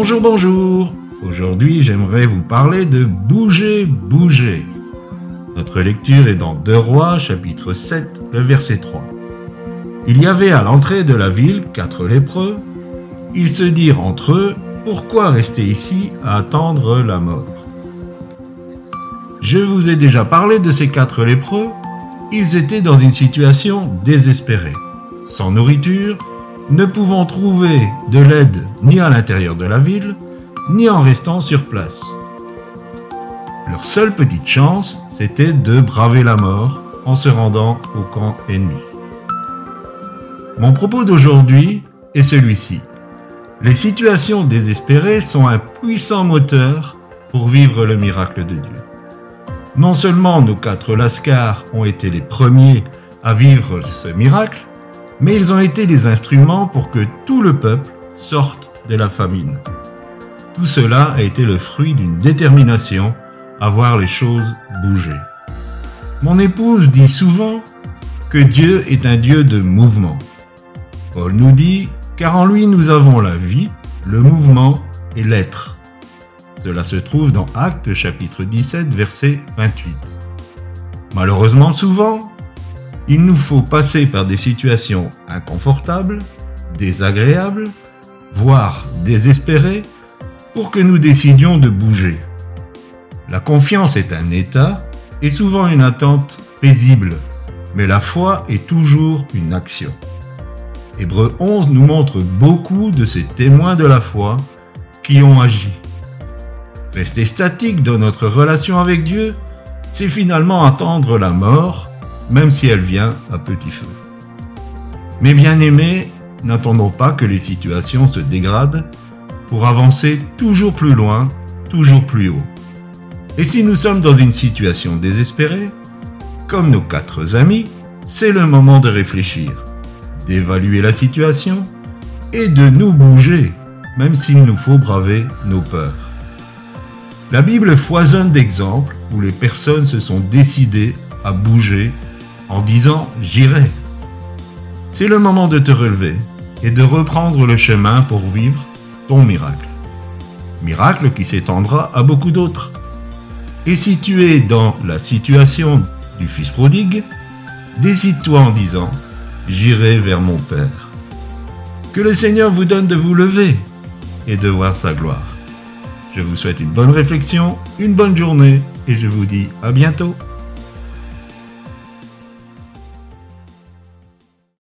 Bonjour, bonjour. Aujourd'hui, j'aimerais vous parler de bouger, bouger. Notre lecture est dans 2 Rois, chapitre 7, le verset 3. Il y avait à l'entrée de la ville quatre lépreux. Ils se dirent entre eux, pourquoi rester ici à attendre la mort? Je vous ai déjà parlé de ces quatre lépreux. Ils étaient dans une situation désespérée, sans nourriture, ne pouvant trouver de l'aide ni à l'intérieur de la ville, ni en restant sur place. Leur seule petite chance, c'était de braver la mort en se rendant au camp ennemi. Mon propos d'aujourd'hui est celui-ci. Les situations désespérées sont un puissant moteur pour vivre le miracle de Dieu. Non seulement nos quatre lascars ont été les premiers à vivre ce miracle, mais ils ont été les instruments pour que tout le peuple sorte de la famine. Tout cela a été le fruit d'une détermination à voir les choses bouger. Mon épouse dit souvent que Dieu est un Dieu de mouvement. Paul nous dit, car en lui nous avons la vie, le mouvement et l'être. Cela se trouve dans Actes chapitre 17 verset 28. Malheureusement souvent, il nous faut passer par des situations inconfortables, désagréables, voire désespérées, pour que nous décidions de bouger. La confiance est un état et souvent une attente paisible, mais la foi est toujours une action. Hébreu 11 nous montre beaucoup de ces témoins de la foi qui ont agi. Rester statique dans notre relation avec Dieu, c'est finalement attendre la mort même si elle vient à petit feu. Mais bien aimés, n'attendons pas que les situations se dégradent pour avancer toujours plus loin, toujours plus haut. Et si nous sommes dans une situation désespérée, comme nos quatre amis, c'est le moment de réfléchir, d'évaluer la situation et de nous bouger, même s'il nous faut braver nos peurs. La Bible foisonne d'exemples où les personnes se sont décidées à bouger en disant j'irai. C'est le moment de te relever et de reprendre le chemin pour vivre ton miracle. Miracle qui s'étendra à beaucoup d'autres. Et si tu es dans la situation du fils prodigue, décide-toi en disant J'irai vers mon Père. Que le Seigneur vous donne de vous lever et de voir sa gloire. Je vous souhaite une bonne réflexion, une bonne journée et je vous dis à bientôt.